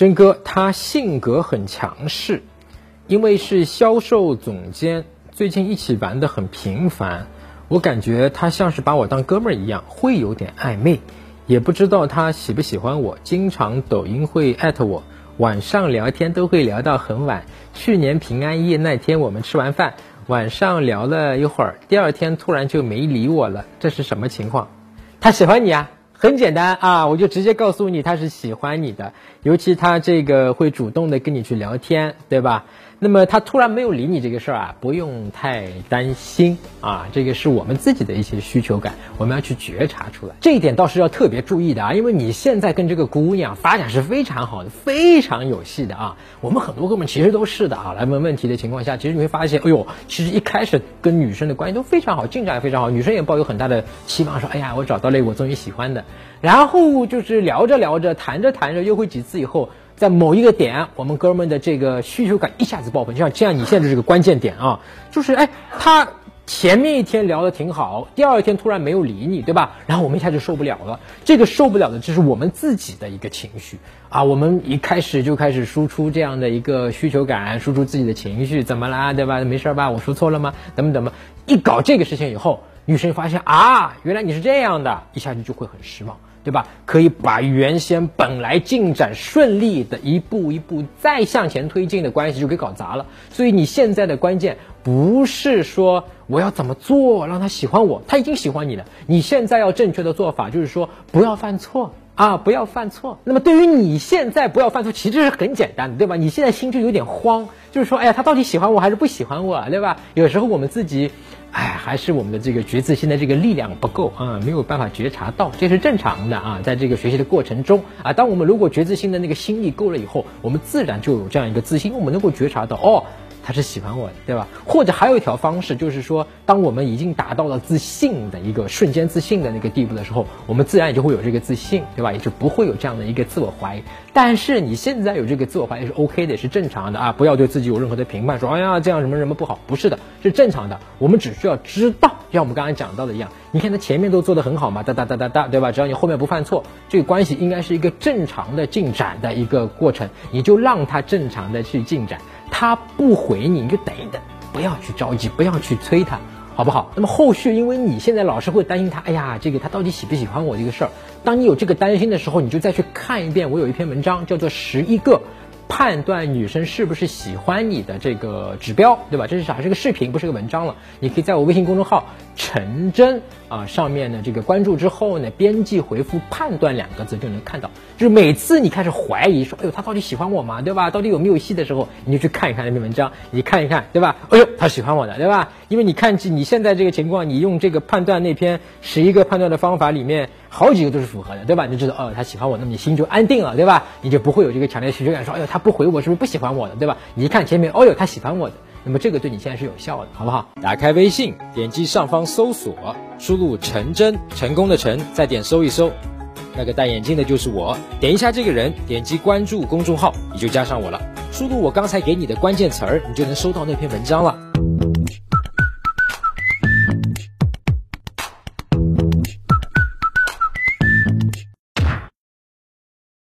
真哥他性格很强势，因为是销售总监，最近一起玩的很频繁，我感觉他像是把我当哥们儿一样，会有点暧昧，也不知道他喜不喜欢我，经常抖音会艾特我，晚上聊天都会聊到很晚。去年平安夜那天我们吃完饭，晚上聊了一会儿，第二天突然就没理我了，这是什么情况？他喜欢你啊？很简单啊，我就直接告诉你他是喜欢你的，尤其他这个会主动的跟你去聊天，对吧？那么他突然没有理你这个事儿啊，不用太担心啊，这个是我们自己的一些需求感，我们要去觉察出来，这一点倒是要特别注意的啊，因为你现在跟这个姑娘发展是非常好的，非常有戏的啊，我们很多哥们其实都是的啊，来问问题的情况下，其实你会发现，哎呦，其实一开始跟女生的关系都非常好，进展也非常好，女生也抱有很大的期望，说，哎呀，我找到了我终于喜欢的，然后就是聊着聊着，谈着谈着，约会几次以后。在某一个点，我们哥们的这个需求感一下子爆棚，就像像你现在这个关键点啊，就是哎，他前面一天聊的挺好，第二天突然没有理你，对吧？然后我们一下就受不了了，这个受不了的，这是我们自己的一个情绪啊。我们一开始就开始输出这样的一个需求感，输出自己的情绪，怎么啦，对吧？没事吧？我说错了吗？怎么怎么？一搞这个事情以后，女生发现啊，原来你是这样的，一下子就会很失望。对吧？可以把原先本来进展顺利的一步一步再向前推进的关系就给搞砸了。所以你现在的关键不是说我要怎么做让他喜欢我，他已经喜欢你了。你现在要正确的做法就是说不要犯错啊，不要犯错。那么对于你现在不要犯错，其实是很简单的，对吧？你现在心就有点慌，就是说，哎呀，他到底喜欢我还是不喜欢我，对吧？有时候我们自己。哎，还是我们的这个觉自心的这个力量不够啊，没有办法觉察到，这是正常的啊。在这个学习的过程中啊，当我们如果觉自心的那个心力够了以后，我们自然就有这样一个自信，我们能够觉察到哦。他是喜欢我的，对吧？或者还有一条方式，就是说，当我们已经达到了自信的一个瞬间自信的那个地步的时候，我们自然也就会有这个自信，对吧？也就不会有这样的一个自我怀疑。但是你现在有这个自我怀疑是 OK 的，是正常的啊！不要对自己有任何的评判，说哎呀这样什么什么不好，不是的，是正常的。我们只需要知道，像我们刚刚讲到的一样，你看他前面都做得很好嘛，哒哒哒哒哒，对吧？只要你后面不犯错，这个关系应该是一个正常的进展的一个过程，你就让他正常的去进展。他不回你，你就等一等，不要去着急，不要去催他，好不好？那么后续，因为你现在老是会担心他，哎呀，这个他到底喜不喜欢我这个事儿。当你有这个担心的时候，你就再去看一遍。我有一篇文章叫做《十一个》。判断女生是不是喜欢你的这个指标，对吧？这是啥？是个视频，不是个文章了。你可以在我微信公众号“陈真”啊上面呢，这个关注之后呢，编辑回复“判断”两个字就能看到。就是每次你开始怀疑说，哎呦，他到底喜欢我吗？对吧？到底有没有戏的时候，你就去看一看那篇文章，你看一看，对吧？哎呦，他喜欢我的，对吧？因为你看，你现在这个情况，你用这个判断那篇十一个判断的方法里面。好几个都是符合的，对吧？你就知道哦，他喜欢我，那么你心就安定了，对吧？你就不会有这个强烈需求感，说哎呦他不回我是不是不喜欢我的，对吧？你一看前面，哦呦他喜欢我的，那么这个对你现在是有效的，好不好？打开微信，点击上方搜索，输入陈真，成功的陈，再点搜一搜，那个戴眼镜的就是我，点一下这个人，点击关注公众号，你就加上我了，输入我刚才给你的关键词儿，你就能收到那篇文章了。